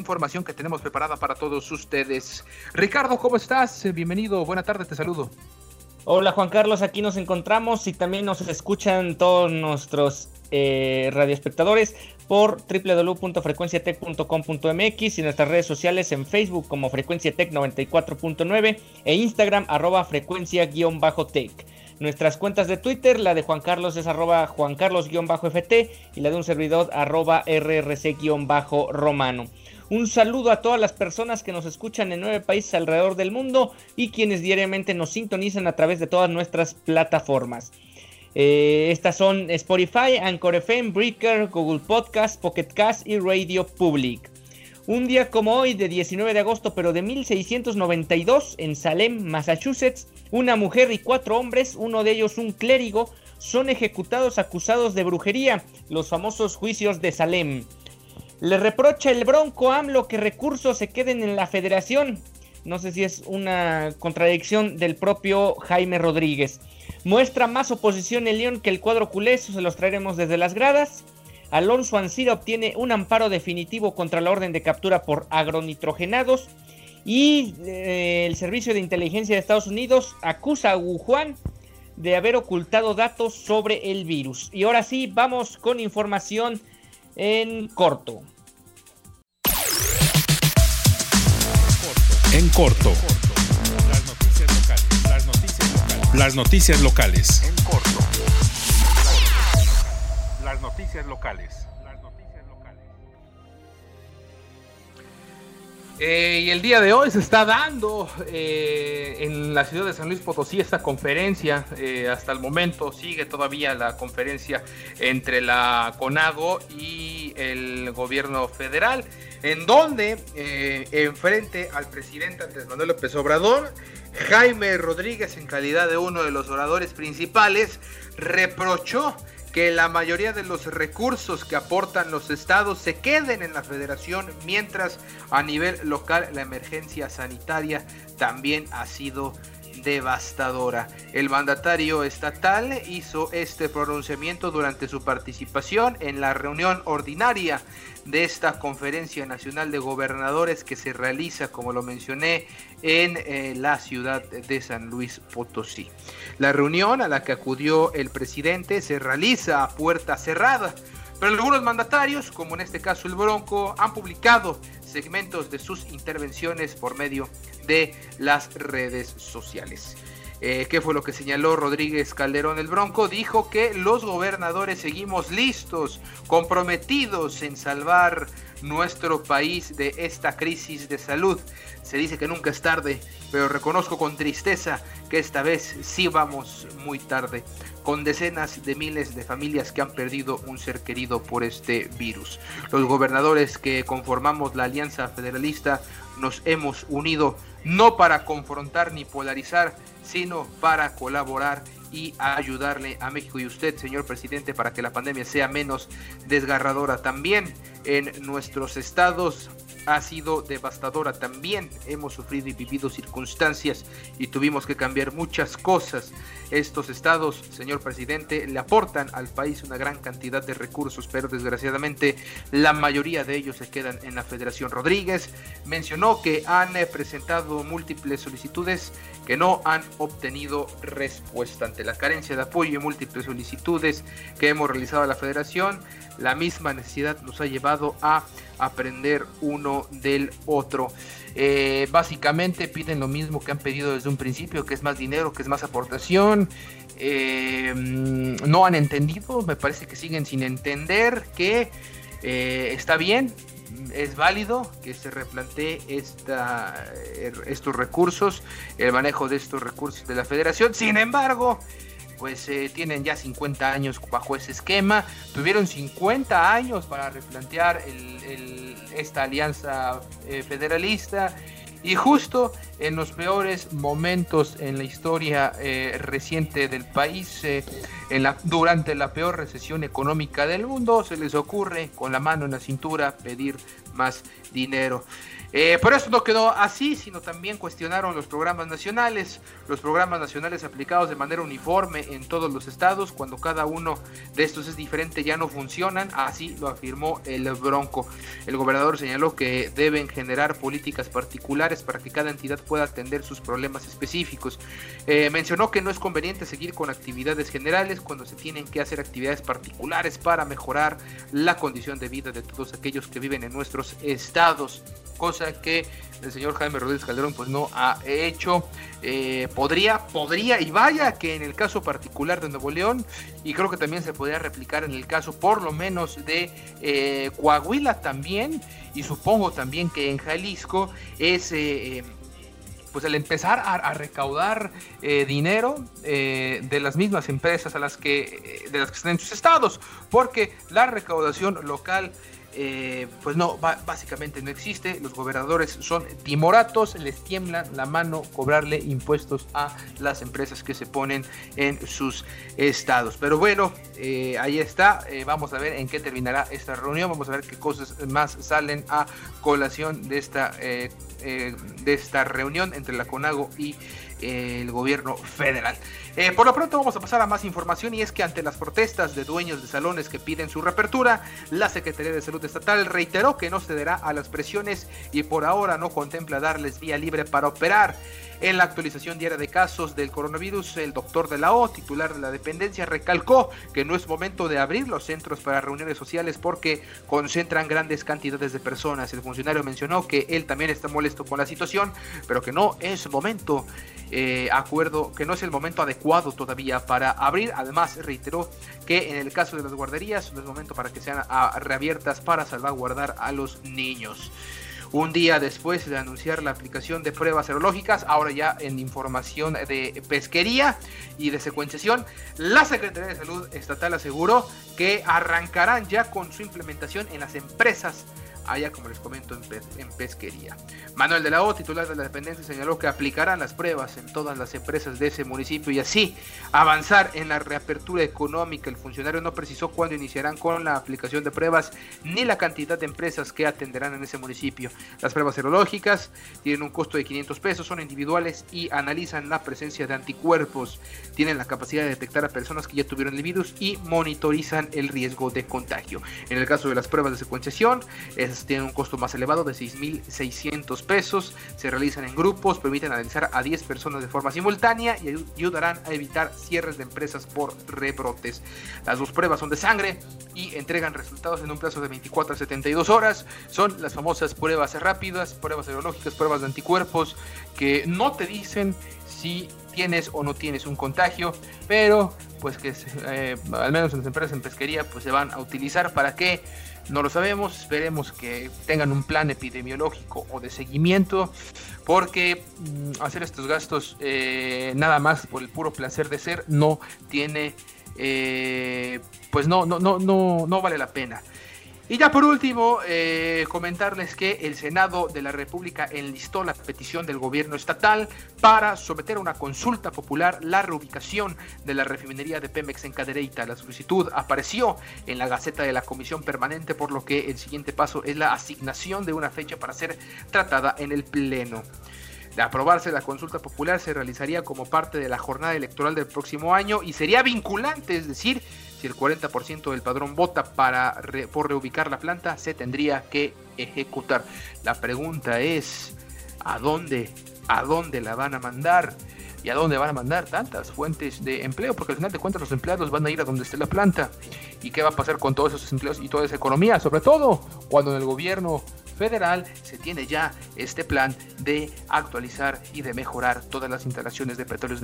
Información que tenemos preparada para todos ustedes. Ricardo, ¿cómo estás? Bienvenido, buena tarde, te saludo. Hola Juan Carlos, aquí nos encontramos y también nos escuchan todos nuestros eh, radioespectadores por www.frecuenciatech.com.mx y nuestras redes sociales en Facebook como Frecuenciatech 94.9 e Instagram arroba frecuencia-tech. Nuestras cuentas de Twitter, la de Juan Carlos es arroba Juan Carlos-ft y la de un servidor arroba rrc-romano. Un saludo a todas las personas que nos escuchan en nueve países alrededor del mundo y quienes diariamente nos sintonizan a través de todas nuestras plataformas. Eh, estas son Spotify, Anchor FM, Breaker, Google Podcast, Pocket Cast y Radio Public. Un día como hoy, de 19 de agosto, pero de 1692, en Salem, Massachusetts, una mujer y cuatro hombres, uno de ellos un clérigo, son ejecutados acusados de brujería, los famosos juicios de Salem. Le reprocha el Bronco AMLO que recursos se queden en la federación. No sé si es una contradicción del propio Jaime Rodríguez. Muestra más oposición el León que el cuadro culé, eso se los traeremos desde las gradas. Alonso Ancira obtiene un amparo definitivo contra la orden de captura por agronitrogenados. Y eh, el Servicio de Inteligencia de Estados Unidos acusa a Wuhan de haber ocultado datos sobre el virus. Y ahora sí, vamos con información en corto. En corto. Las noticias locales. Las noticias locales. Las noticias locales. En corto. Las noticias locales. Eh, y el día de hoy se está dando eh, en la ciudad de San Luis Potosí esta conferencia. Eh, hasta el momento sigue todavía la conferencia entre la CONAGO y el gobierno federal, en donde enfrente al presidente Andrés Manuel López Obrador, Jaime Rodríguez, en calidad de uno de los oradores principales, reprochó que la mayoría de los recursos que aportan los estados se queden en la federación, mientras a nivel local la emergencia sanitaria también ha sido devastadora. El mandatario estatal hizo este pronunciamiento durante su participación en la reunión ordinaria de esta Conferencia Nacional de Gobernadores que se realiza, como lo mencioné, en eh, la ciudad de San Luis Potosí. La reunión a la que acudió el presidente se realiza a puerta cerrada, pero algunos mandatarios, como en este caso el Bronco, han publicado segmentos de sus intervenciones por medio de las redes sociales. Eh, ¿Qué fue lo que señaló Rodríguez Calderón el Bronco? Dijo que los gobernadores seguimos listos, comprometidos en salvar nuestro país de esta crisis de salud. Se dice que nunca es tarde, pero reconozco con tristeza que esta vez sí vamos muy tarde, con decenas de miles de familias que han perdido un ser querido por este virus. Los gobernadores que conformamos la Alianza Federalista nos hemos unido no para confrontar ni polarizar, sino para colaborar y ayudarle a México y usted, señor presidente, para que la pandemia sea menos desgarradora. También en nuestros estados ha sido devastadora. También hemos sufrido y vivido circunstancias y tuvimos que cambiar muchas cosas. Estos estados, señor presidente, le aportan al país una gran cantidad de recursos, pero desgraciadamente la mayoría de ellos se quedan en la Federación. Rodríguez mencionó que han eh, presentado múltiples solicitudes que no han obtenido respuesta ante la carencia de apoyo y múltiples solicitudes que hemos realizado a la Federación. La misma necesidad nos ha llevado a aprender uno del otro. Eh, básicamente piden lo mismo que han pedido desde un principio, que es más dinero, que es más aportación. Eh, no han entendido, me parece que siguen sin entender que eh, está bien es válido que se replantee esta, eh, estos recursos, el manejo de estos recursos de la federación. Sin embargo, pues eh, tienen ya 50 años bajo ese esquema, tuvieron 50 años para replantear esta alianza eh, federalista y justo en los peores momentos en la historia eh, reciente del país, durante la peor recesión económica del mundo, se les ocurre con la mano en la cintura pedir más dinero. Eh, pero esto no quedó así, sino también cuestionaron los programas nacionales, los programas nacionales aplicados de manera uniforme en todos los estados, cuando cada uno de estos es diferente ya no funcionan, así lo afirmó el Bronco. El gobernador señaló que deben generar políticas particulares para que cada entidad pueda atender sus problemas específicos. Eh, mencionó que no es conveniente seguir con actividades generales cuando se tienen que hacer actividades particulares para mejorar la condición de vida de todos aquellos que viven en nuestros estados cosa que el señor Jaime Rodríguez Calderón pues no ha hecho. Eh, podría, podría, y vaya que en el caso particular de Nuevo León, y creo que también se podría replicar en el caso por lo menos de eh, Coahuila también, y supongo también que en Jalisco es... Eh, pues el empezar a, recaudar dinero de las mismas empresas a las que de las que están en sus estados porque la recaudación local eh, pues no, básicamente no existe. Los gobernadores son timoratos, les tiembla la mano cobrarle impuestos a las empresas que se ponen en sus estados. Pero bueno, eh, ahí está. Eh, vamos a ver en qué terminará esta reunión. Vamos a ver qué cosas más salen a colación de esta, de esta reunión entre la CONAGO y el gobierno federal. Eh, por lo pronto vamos a pasar a más información y es que ante las protestas de dueños de salones que piden su reapertura, la Secretaría de Salud Estatal reiteró que no cederá a las presiones y por ahora no contempla darles vía libre para operar. En la actualización diaria de casos del coronavirus, el doctor de la O, titular de la dependencia, recalcó que no es momento de abrir los centros para reuniones sociales porque concentran grandes cantidades de personas. El funcionario mencionó que él también está molesto con la situación, pero que no es momento, eh, acuerdo, que no es el momento adecuado todavía para abrir. Además, reiteró que en el caso de las guarderías no es momento para que sean ah, reabiertas para salvaguardar a los niños. Un día después de anunciar la aplicación de pruebas serológicas, ahora ya en información de pesquería y de secuenciación, la Secretaría de Salud Estatal aseguró que arrancarán ya con su implementación en las empresas allá como les comento en, pesquería. Manuel de la O, titular de la dependencia, señaló que aplicarán las pruebas en todas las empresas de ese municipio y así avanzar en la reapertura económica. El funcionario no precisó cuándo iniciarán con la aplicación de pruebas ni la cantidad de empresas que atenderán en ese municipio. Las pruebas serológicas tienen un costo de 500 pesos, son individuales y analizan la presencia de anticuerpos. Tienen la capacidad de detectar a personas que ya tuvieron el virus y monitorizan el riesgo de contagio. En el caso de las pruebas de secuenciación, tienen un costo más elevado de 6.600 pesos, se realizan en grupos, permiten analizar a 10 personas de forma simultánea y ayudarán a evitar cierres de empresas por rebrotes. Las dos pruebas son de sangre y entregan resultados en un plazo de 24 a 72 horas. Son las famosas pruebas rápidas, pruebas serológicas, pruebas de anticuerpos que no te dicen si tienes o no tienes un contagio, pero pues que eh, al menos en las empresas en pesquería pues se van a utilizar para que no lo sabemos, esperemos que tengan un plan epidemiológico o de seguimiento, porque mm, hacer estos gastos eh, nada más por el puro placer de ser no tiene, eh, pues no, no, no, no, no vale la pena. Y ya por último, eh, comentarles que el Senado de la República enlistó la petición del gobierno estatal para someter a una consulta popular la reubicación de la refinería de Pemex en Cadereyta. La solicitud apareció en la Gaceta de la Comisión Permanente, por lo que el siguiente paso es la asignación de una fecha para ser tratada en el Pleno. De aprobarse la consulta popular se realizaría como parte de la jornada electoral del próximo año y sería vinculante, es decir, si el 40% del padrón vota para por reubicar la planta, se tendría que ejecutar. La pregunta es, ¿a dónde? ¿A dónde la van a mandar? ¿Y a dónde van a mandar tantas fuentes de empleo? Porque al final de cuentas los empleados van a ir a donde esté la planta. ¿Y qué va a pasar con todos esos empleos y toda esa economía? Sobre todo cuando en el gobierno federal se tiene ya este plan de actualizar y de mejorar todas las instalaciones de petróleos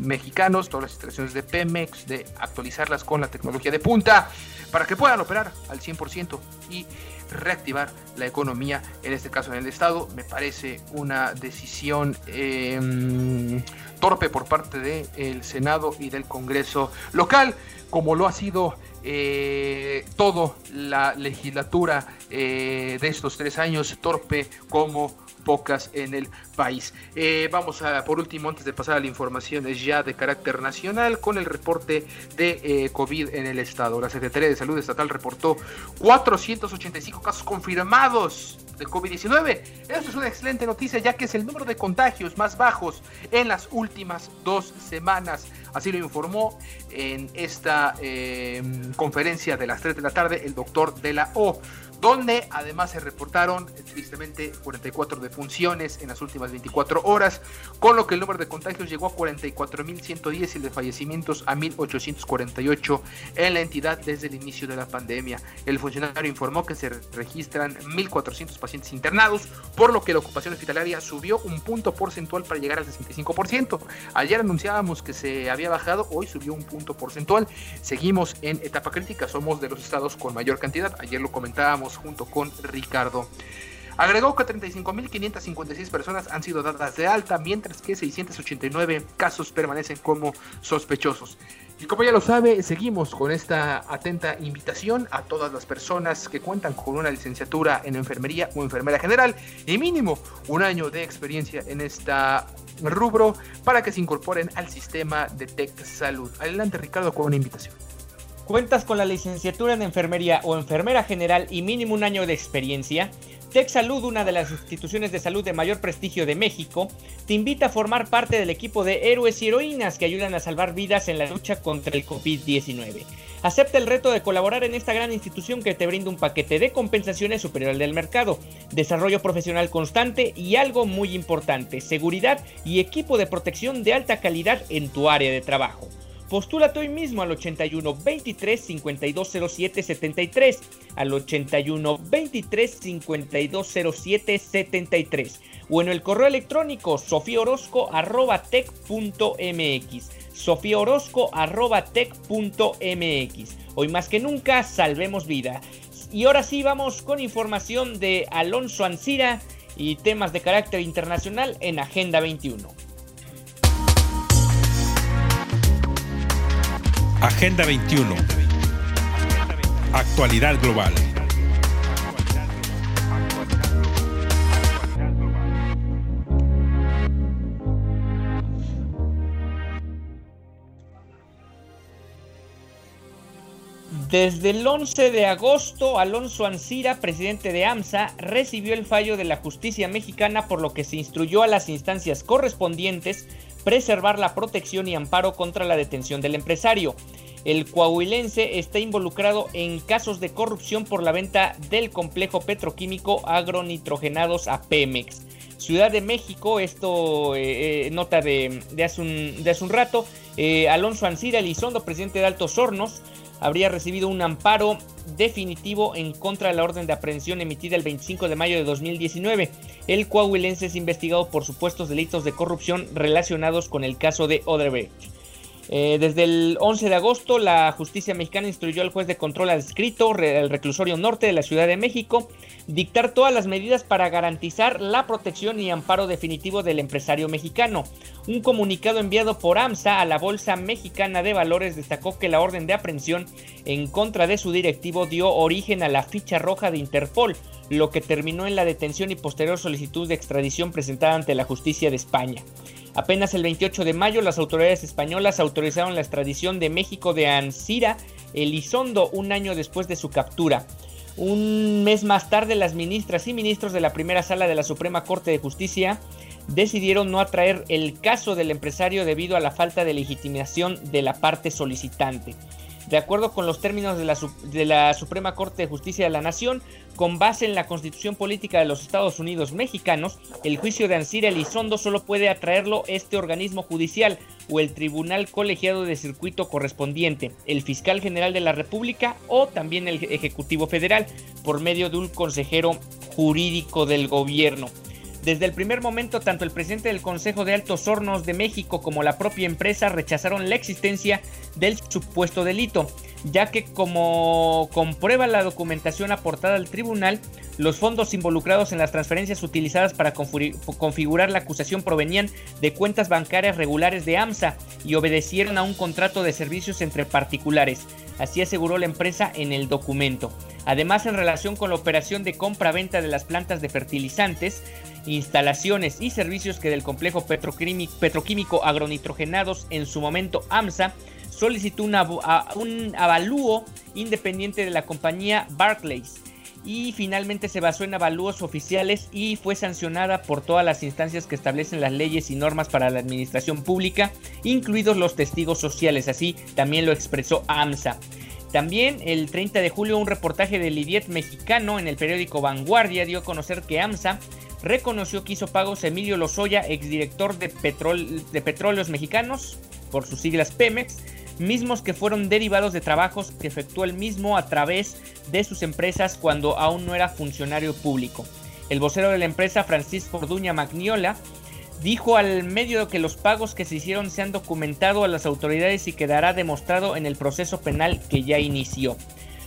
mexicanos, todas las instalaciones de Pemex, de actualizarlas con la tecnología de punta para que puedan operar al 100% y reactivar la economía, en este caso en el Estado. Me parece una decisión em, torpe por parte del Senado y del Congreso local, como lo ha sido eh, todo la legislatura eh, de estos tres años, torpe como pocas en el país. Eh, vamos a, por último, antes de pasar a la información ya de carácter nacional, con el reporte de eh, COVID en el estado. La Secretaría de Salud Estatal reportó 485 casos confirmados de COVID-19. Esto es una excelente noticia ya que es el número de contagios más bajos en las últimas dos semanas. Así lo informó en esta eh, conferencia de las 3 de la tarde el doctor de la O donde además se reportaron tristemente 44 defunciones en las últimas 24 horas, con lo que el número de contagios llegó a 44.110 y el de fallecimientos a 1.848 en la entidad desde el inicio de la pandemia. El funcionario informó que se registran 1.400 pacientes internados, por lo que la ocupación hospitalaria subió un punto porcentual para llegar al 65%. Ayer anunciábamos que se había bajado, hoy subió un punto porcentual. Seguimos en etapa crítica, somos de los estados con mayor cantidad. Ayer lo comentábamos junto con Ricardo. Agregó que 35.556 personas han sido dadas de alta, mientras que 689 casos permanecen como sospechosos. Y como ya lo sabe, seguimos con esta atenta invitación a todas las personas que cuentan con una licenciatura en enfermería o enfermera general y mínimo un año de experiencia en esta rubro para que se incorporen al sistema de Tech Salud. Adelante Ricardo con una invitación cuentas con la licenciatura en enfermería o enfermera general y mínimo un año de experiencia, Tech Salud, una de las instituciones de salud de mayor prestigio de México, te invita a formar parte del equipo de héroes y heroínas que ayudan a salvar vidas en la lucha contra el COVID-19. Acepta el reto de colaborar en esta gran institución que te brinda un paquete de compensaciones superior al del mercado, desarrollo profesional constante y algo muy importante, seguridad y equipo de protección de alta calidad en tu área de trabajo. Postúlate hoy mismo al 81 23 52 07 73. Al 81 23 52 07 73. O en el correo electrónico sofiorosco arroba tech.mx. Sofiorosco arroba tech.mx. Hoy más que nunca, salvemos vida. Y ahora sí vamos con información de Alonso Ancira y temas de carácter internacional en Agenda 21. Agenda 21. Actualidad global. Desde el 11 de agosto, Alonso Ancira, presidente de AMSA, recibió el fallo de la justicia mexicana por lo que se instruyó a las instancias correspondientes preservar la protección y amparo contra la detención del empresario. El coahuilense está involucrado en casos de corrupción por la venta del complejo petroquímico agronitrogenados a Pemex. Ciudad de México, esto eh, eh, nota de, hace un, de, hace un, rato, eh, Alonso Ancira Elizondo, presidente de Altos Hornos, habría recibido un amparo definitivo en contra de la orden de aprehensión emitida el 25 de mayo de 2019. El coahuilense es investigado por supuestos delitos de corrupción relacionados con el caso de Odebrecht. Eh, desde el 11 de agosto, la justicia mexicana instruyó al juez de control adscrito, el reclusorio norte de la Ciudad de México, dictar todas las medidas para garantizar la protección y amparo definitivo del empresario mexicano. Un comunicado enviado por AMSA a la Bolsa Mexicana de Valores destacó que la orden de aprehensión en contra de su directivo dio origen a la ficha roja de Interpol, lo que terminó en la detención y posterior solicitud de extradición presentada ante la justicia de España. Apenas el 28 de mayo las autoridades españolas autorizaron la extradición de México de Ansira Elizondo un año después de su captura. Un mes más tarde las ministras y ministros de la primera sala de la Suprema Corte de Justicia decidieron no atraer el caso del empresario debido a la falta de legitimación de la parte solicitante. De acuerdo con los términos de la, de la, Suprema Corte de Justicia de la Nación, con base en la Constitución Política de los Estados Unidos Mexicanos, el juicio de Ansira Elizondo solo puede atraerlo este organismo judicial o el Tribunal Colegiado de Circuito correspondiente, el Fiscal General de la República o también el Ejecutivo Federal, por medio de un consejero jurídico del gobierno. Desde el primer momento, tanto el presidente del Consejo de Altos Hornos de México como la propia empresa rechazaron la existencia del supuesto delito. ya que como comprueba la documentación aportada al tribunal, los fondos involucrados en las transferencias utilizadas para configurar la acusación provenían de cuentas bancarias regulares de AMSA y obedecieron a un contrato de servicios entre particulares. Así aseguró la empresa en el documento. Además, en relación con la operación de compra-venta de las plantas de fertilizantes, instalaciones y servicios que del complejo petroquímico agronitrogenados en su momento AMSA solicitó un avalúo independiente de la compañía Barclays y finalmente se basó en avalúos oficiales y fue sancionada por todas las instancias que establecen las leyes y normas para la administración pública, incluidos los testigos sociales, así también lo expresó AMSA. También el 30 de julio un reportaje del Idiet mexicano en el periódico Vanguardia dio a conocer que AMSA reconoció que hizo pagos a Emilio Lozoya, exdirector de, de Petróleos Mexicanos, por sus siglas Pemex, mismos que fueron derivados de trabajos que efectuó el mismo a través de sus empresas cuando aún no era funcionario público. El vocero de la empresa, Francisco Orduña Magniola, dijo al medio que los pagos que se hicieron se han documentado a las autoridades y quedará demostrado en el proceso penal que ya inició.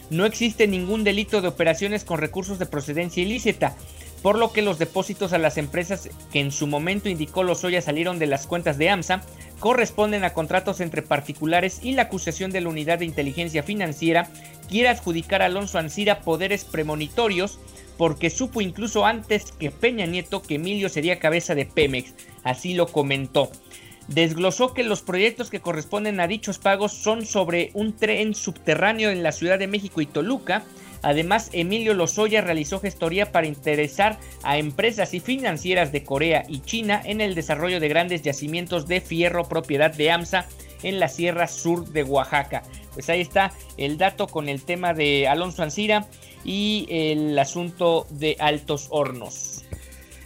No existe ningún delito de operaciones con recursos de procedencia ilícita, por lo que los depósitos a las empresas que en su momento indicó Lozoya salieron de las cuentas de AMSA corresponden a contratos entre particulares y la acusación de la Unidad de Inteligencia Financiera quiere adjudicar a Alonso Ancira poderes premonitorios porque supo incluso antes que Peña Nieto que Emilio sería cabeza de Pemex, así lo comentó. Desglosó que los proyectos que corresponden a dichos pagos son sobre un tren subterráneo en la Ciudad de México y Toluca, Además, Emilio Lozoya realizó gestoría para interesar a empresas y financieras de Corea y China en el desarrollo de grandes yacimientos de fierro propiedad de AMSA en la Sierra Sur de Oaxaca. Pues ahí está el dato con el tema de Alonso Ancira y el asunto de Altos Hornos.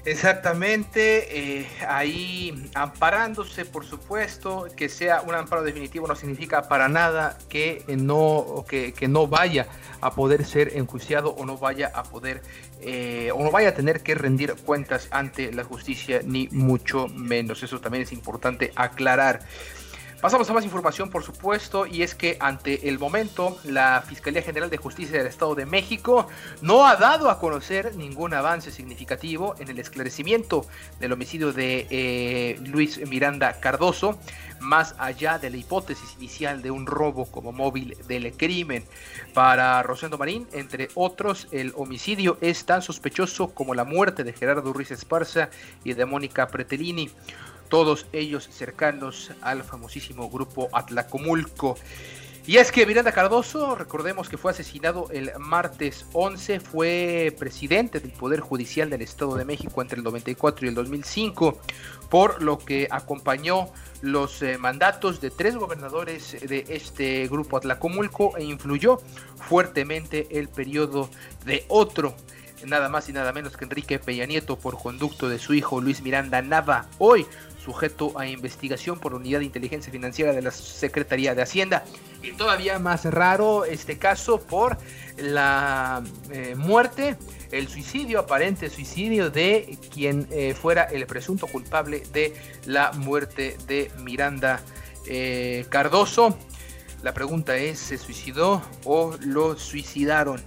Exactamente, eh, ahí amparándose, por supuesto, que sea un amparo definitivo no significa para nada que no, que, no vaya a poder ser enjuiciado o no vaya a poder eh, o no vaya a tener que rendir cuentas ante la justicia, ni mucho menos. Eso también es importante aclarar. Pasamos a más información, por supuesto, y es que ante el momento la Fiscalía General de Justicia del Estado de México no ha dado a conocer ningún avance significativo en el esclarecimiento del homicidio de eh, Luis Miranda Cardoso, más allá de la hipótesis inicial de un robo como móvil del crimen. Para Rosendo Marín, entre otros, el homicidio es tan sospechoso como la muerte de Gerardo Ruiz Esparza y de Mónica Pretelini todos ellos cercanos al famosísimo grupo Atlacomulco. Y es que Miranda Cardoso, recordemos que fue asesinado el martes 11, fue presidente del Poder Judicial del Estado de México entre el 94 y el 2005, por lo que acompañó los eh, mandatos de tres gobernadores de este grupo Atlacomulco e influyó fuertemente el periodo de otro nada más y nada menos que Enrique Peña Nieto por conducto de su hijo Luis Miranda Nava, hoy sujeto a investigación por la Unidad de Inteligencia Financiera de la Secretaría de Hacienda. Y todavía más raro este caso por la eh, muerte, el suicidio, aparente suicidio de quien eh, fuera el presunto culpable de la muerte de Miranda eh, Cardoso. La pregunta es, ¿se suicidó o lo suicidaron?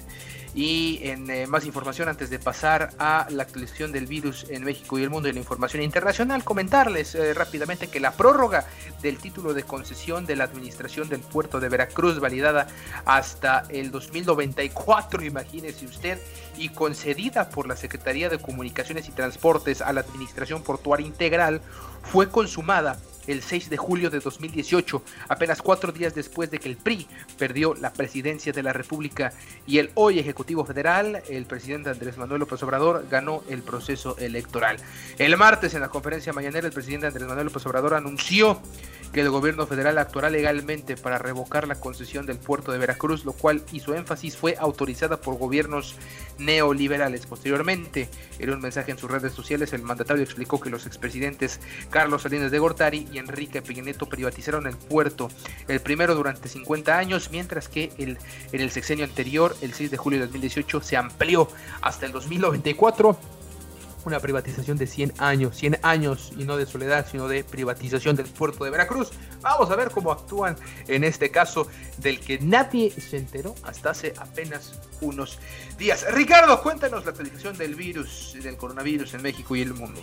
Y en eh, más información, antes de pasar a la actualización del virus en México y el mundo y la información internacional, comentarles eh, rápidamente que la prórroga del título de concesión de la administración del puerto de Veracruz, validada hasta el 2094, imagínese usted, y concedida por la Secretaría de Comunicaciones y Transportes a la Administración Portuaria Integral, fue consumada el 6 de julio de 2018, apenas cuatro días después de que el PRI perdió la presidencia de la República y el hoy Ejecutivo Federal, el presidente Andrés Manuel López Obrador, ganó el proceso electoral. El martes en la conferencia mañanera el presidente Andrés Manuel López Obrador anunció que el gobierno federal actuará legalmente para revocar la concesión del puerto de Veracruz, lo cual hizo énfasis fue autorizada por gobiernos neoliberales. Posteriormente, en un mensaje en sus redes sociales, el mandatario explicó que los expresidentes Carlos Salinas de Gortari y Enrique Peña privatizaron el puerto, el primero durante 50 años, mientras que el, en el sexenio anterior, el 6 de julio de 2018, se amplió hasta el 2094 una privatización de 100 años, 100 años y no de soledad, sino de privatización del puerto de Veracruz. Vamos a ver cómo actúan en este caso del que nadie se enteró hasta hace apenas unos días. Ricardo, cuéntanos la actualización del virus, del coronavirus en México y el mundo.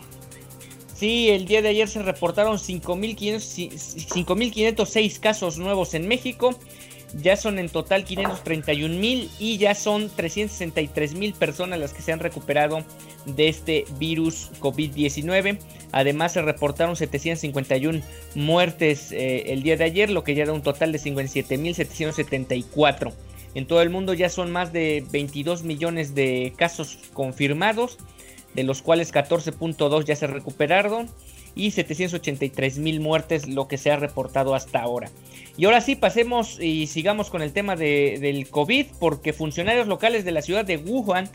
Sí, el día de ayer se reportaron 5.506 casos nuevos en México. Ya son en total 531 mil y ya son 363 mil personas las que se han recuperado de este virus COVID-19. Además se reportaron 751 muertes eh, el día de ayer, lo que ya da un total de 57 mil 774. En todo el mundo ya son más de 22 millones de casos confirmados, de los cuales 14.2 ya se recuperaron y 783 mil muertes lo que se ha reportado hasta ahora. Y ahora sí, pasemos y sigamos con el tema de, del COVID, porque funcionarios locales de la ciudad de Wuhan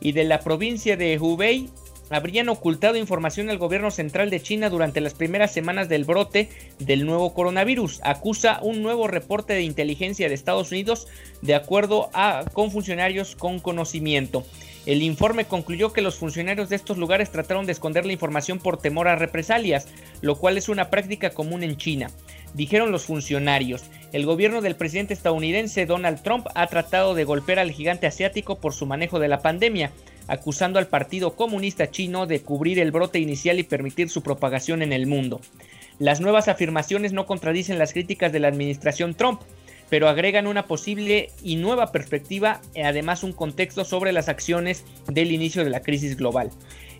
y de la provincia de Hubei habrían ocultado información al gobierno central de China durante las primeras semanas del brote del nuevo coronavirus. Acusa un nuevo reporte de inteligencia de Estados Unidos de acuerdo a, con funcionarios con conocimiento. El informe concluyó que los funcionarios de estos lugares trataron de esconder la información por temor a represalias, lo cual es una práctica común en China. Dijeron los funcionarios, el gobierno del presidente estadounidense Donald Trump ha tratado de golpear al gigante asiático por su manejo de la pandemia, acusando al Partido Comunista Chino de cubrir el brote inicial y permitir su propagación en el mundo. Las nuevas afirmaciones no contradicen las críticas de la administración Trump, pero agregan una posible y nueva perspectiva, e además un contexto sobre las acciones del inicio de la crisis global.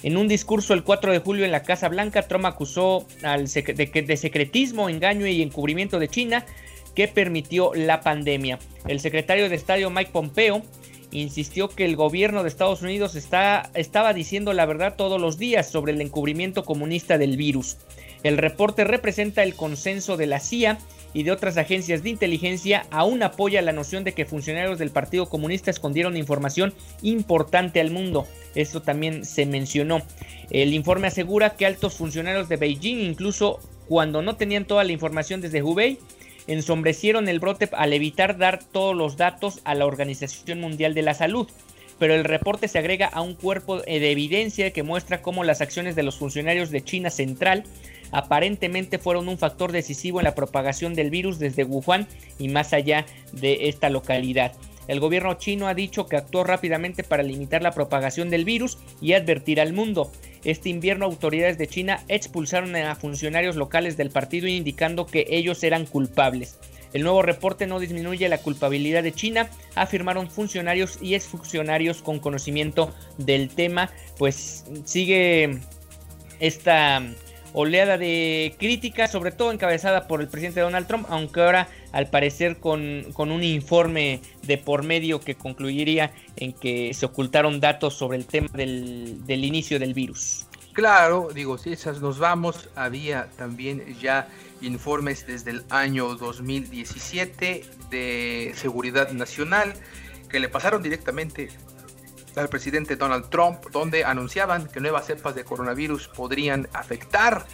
En un discurso el 4 de julio en la Casa Blanca, Trump acusó al de, de secretismo, engaño y encubrimiento de China que permitió la pandemia. El secretario de Estado Mike Pompeo insistió que el gobierno de Estados Unidos está, estaba diciendo la verdad todos los días sobre el encubrimiento comunista del virus. El reporte representa el consenso de la CIA y de otras agencias de inteligencia aún apoya la noción de que funcionarios del Partido Comunista escondieron información importante al mundo. Esto también se mencionó. El informe asegura que altos funcionarios de Beijing, incluso cuando no tenían toda la información desde Hubei, ensombrecieron el brote al evitar dar todos los datos a la Organización Mundial de la Salud. Pero el reporte se agrega a un cuerpo de evidencia que muestra cómo las acciones de los funcionarios de China Central aparentemente fueron un factor decisivo en la propagación del virus desde Wuhan y más allá de esta localidad. El gobierno chino ha dicho que actuó rápidamente para limitar la propagación del virus y advertir al mundo. Este invierno autoridades de China expulsaron a funcionarios locales del partido indicando que ellos eran culpables. El nuevo reporte no disminuye la culpabilidad de China, afirmaron funcionarios y exfuncionarios con conocimiento del tema, pues sigue esta oleada de críticas, sobre todo encabezada por el presidente Donald Trump, aunque ahora al parecer con, un informe de por medio que concluiría en que se ocultaron datos sobre el tema del, inicio del virus. Claro, digo, si esas nos vamos, había también ya informes desde el año 2017 de seguridad nacional que le pasaron directamente al presidente Donald Trump, donde anunciaban que nuevas cepas de coronavirus podrían afectar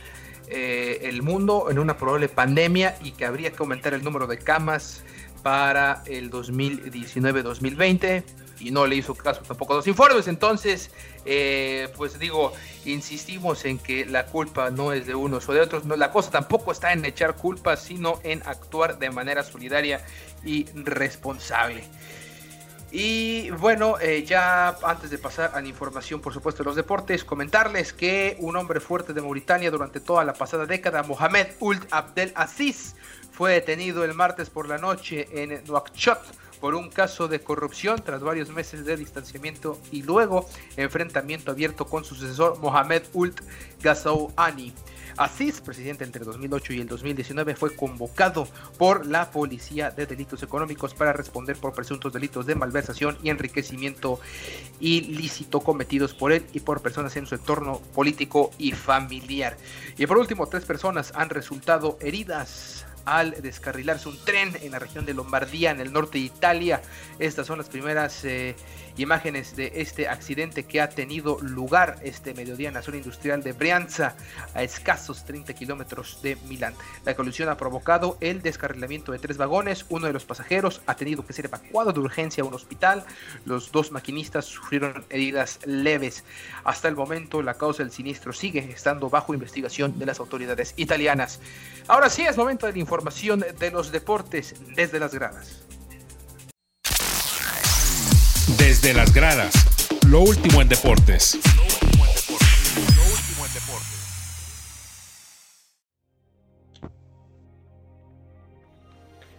eh, el mundo en una probable pandemia y que habría que aumentar el número de camas para el 2019-2020 y no le hizo caso tampoco a los informes. Entonces, eh, pues digo, insistimos en que la culpa no es de unos o de otros. No, la cosa tampoco está en echar culpas, sino en actuar de manera solidaria y responsable. Y bueno, eh, ya antes de pasar a la información, por supuesto, de los deportes, comentarles que un hombre fuerte de Mauritania durante toda la pasada década, Mohamed Ult Abdel Aziz, fue detenido el martes por la noche en Nouakchott por un caso de corrupción tras varios meses de distanciamiento y luego enfrentamiento abierto con su sucesor Mohamed Ult Ghazouani. Asís, presidente entre 2008 y el 2019, fue convocado por la Policía de Delitos Económicos para responder por presuntos delitos de malversación y enriquecimiento ilícito cometidos por él y por personas en su entorno político y familiar. Y por último, tres personas han resultado heridas al descarrilarse un tren en la región de Lombardía, en el norte de Italia. Estas son las primeras eh, imágenes de este accidente que ha tenido lugar este mediodía en la zona industrial de Brianza, a escasos 30 kilómetros de Milán. La colisión ha provocado el descarrilamiento de tres vagones. Uno de los pasajeros ha tenido que ser evacuado de urgencia a un hospital. Los dos maquinistas sufrieron heridas leves. Hasta el momento, la causa del siniestro sigue estando bajo investigación de las autoridades italianas. Ahora sí es momento de la información de los deportes desde las gradas. Desde las gradas, lo último en deportes.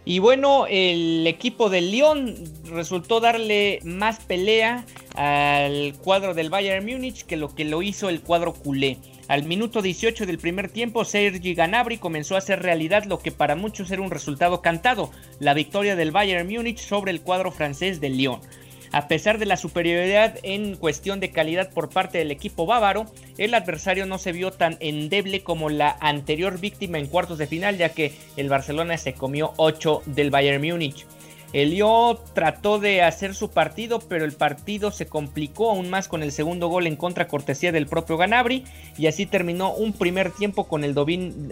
Y bueno, el equipo del Lyon resultó darle más pelea al cuadro del Bayern Múnich que lo que lo hizo el cuadro culé. Al minuto 18 del primer tiempo, Sergi Ganabri comenzó a hacer realidad lo que para muchos era un resultado cantado, la victoria del Bayern Múnich sobre el cuadro francés del Lyon. A pesar de la superioridad en cuestión de calidad por parte del equipo bávaro, el adversario no se vio tan endeble como la anterior víctima en cuartos de final, ya que el Barcelona se comió 8 del Bayern Múnich. El Lyon trató de hacer su partido, pero el partido se complicó aún más con el segundo gol en contra cortesía del propio Ganabri y así terminó un primer tiempo con el,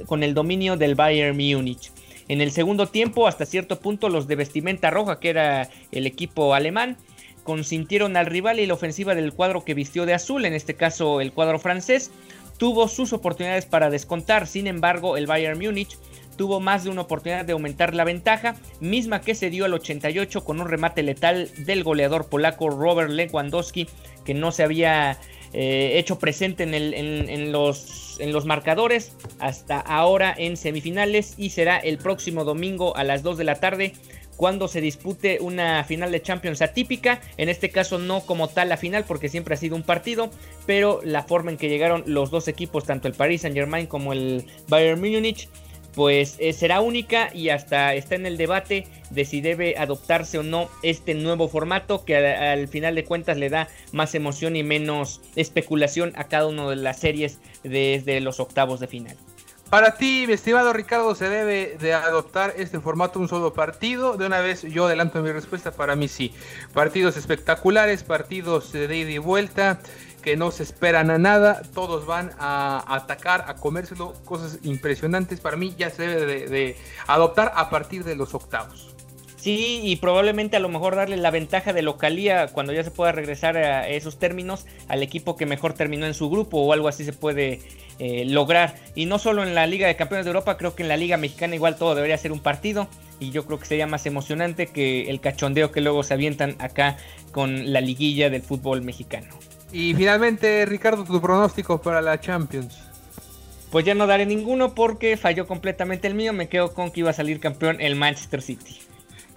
con el dominio del Bayern Múnich. En el segundo tiempo, hasta cierto punto, los de vestimenta roja, que era el equipo alemán, consintieron al rival y la ofensiva del cuadro que vistió de azul, en este caso el cuadro francés, tuvo sus oportunidades para descontar. Sin embargo, el Bayern Múnich tuvo más de una oportunidad de aumentar la ventaja, misma que se dio al 88 con un remate letal del goleador polaco Robert Lewandowski, que no se había eh, hecho presente en, los, en los marcadores hasta ahora en semifinales y será el próximo domingo a las 2 de la tarde cuando se dispute una final de Champions atípica, en este caso no como tal la final porque siempre ha sido un partido, pero la forma en que llegaron los dos equipos, tanto el Paris Saint Germain como el Bayern Múnich, pues eh, será única y hasta está en el debate de si debe adoptarse o no este nuevo formato que al final de cuentas le da más emoción y menos especulación a cada una de las series desde los octavos de final. Para ti, mi estimado Ricardo, se debe de adoptar este formato un solo partido. De una vez yo adelanto mi respuesta, para mí sí. Partidos espectaculares, partidos de ida y vuelta, que no se esperan a nada, todos van a atacar, a comérselo, cosas impresionantes. Para mí ya se debe de, adoptar a partir de los octavos. Sí, y probablemente a lo mejor darle la ventaja de localía cuando ya se pueda regresar a esos términos al equipo que mejor terminó en su grupo o algo así se puede eh, lograr. Y no solo en la Liga de Campeones de Europa, creo que en la Liga Mexicana igual todo debería ser un partido. Y yo creo que sería más emocionante que el cachondeo que luego se avientan acá con la liguilla del fútbol mexicano. Y finalmente, Ricardo, tu pronóstico para la Champions. Pues ya no daré ninguno porque falló completamente el mío. Me quedo con que iba a salir campeón el Manchester City.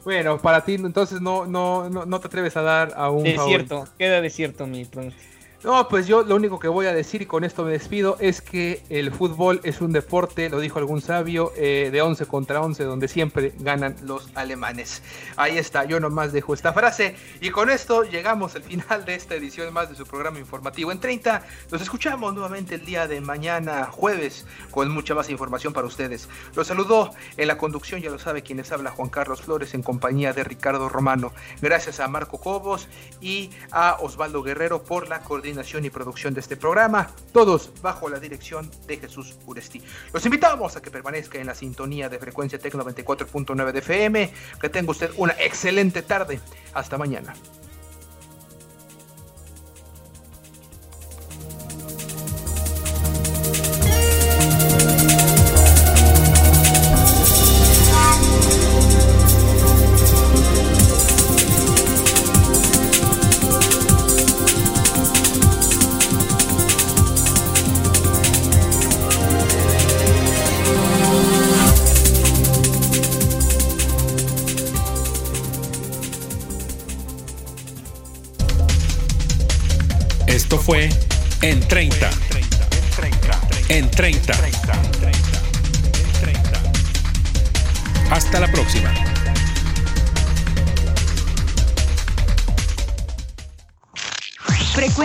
Bueno, para ti entonces no, no, no, te atreves a dar a un... Desierto, queda desierto mi pronóstico. No, pues yo lo único que voy a decir y con esto me despido es que el fútbol es un deporte, lo dijo algún sabio, eh, de 11 contra 11 donde siempre ganan los alemanes. Ahí está, yo nomás dejo esta frase y con esto llegamos al final de esta edición más de su programa informativo en 30. Nos escuchamos nuevamente el día de mañana, jueves, con mucha más información para ustedes. Los saludo en la conducción, ya lo sabe quienes habla Juan Carlos Flores en compañía de Ricardo Romano. Gracias a Marco Cobos y a Osvaldo Guerrero por la coordinación y producción de este programa, todos bajo la dirección de Jesús Uresti. Los invitamos a que permanezca en la sintonía de frecuencia Tec 94.9 de FM. Que tenga usted una excelente tarde. Hasta mañana.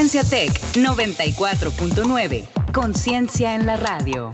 Frecuencia Tech 94.9. Conciencia en la radio.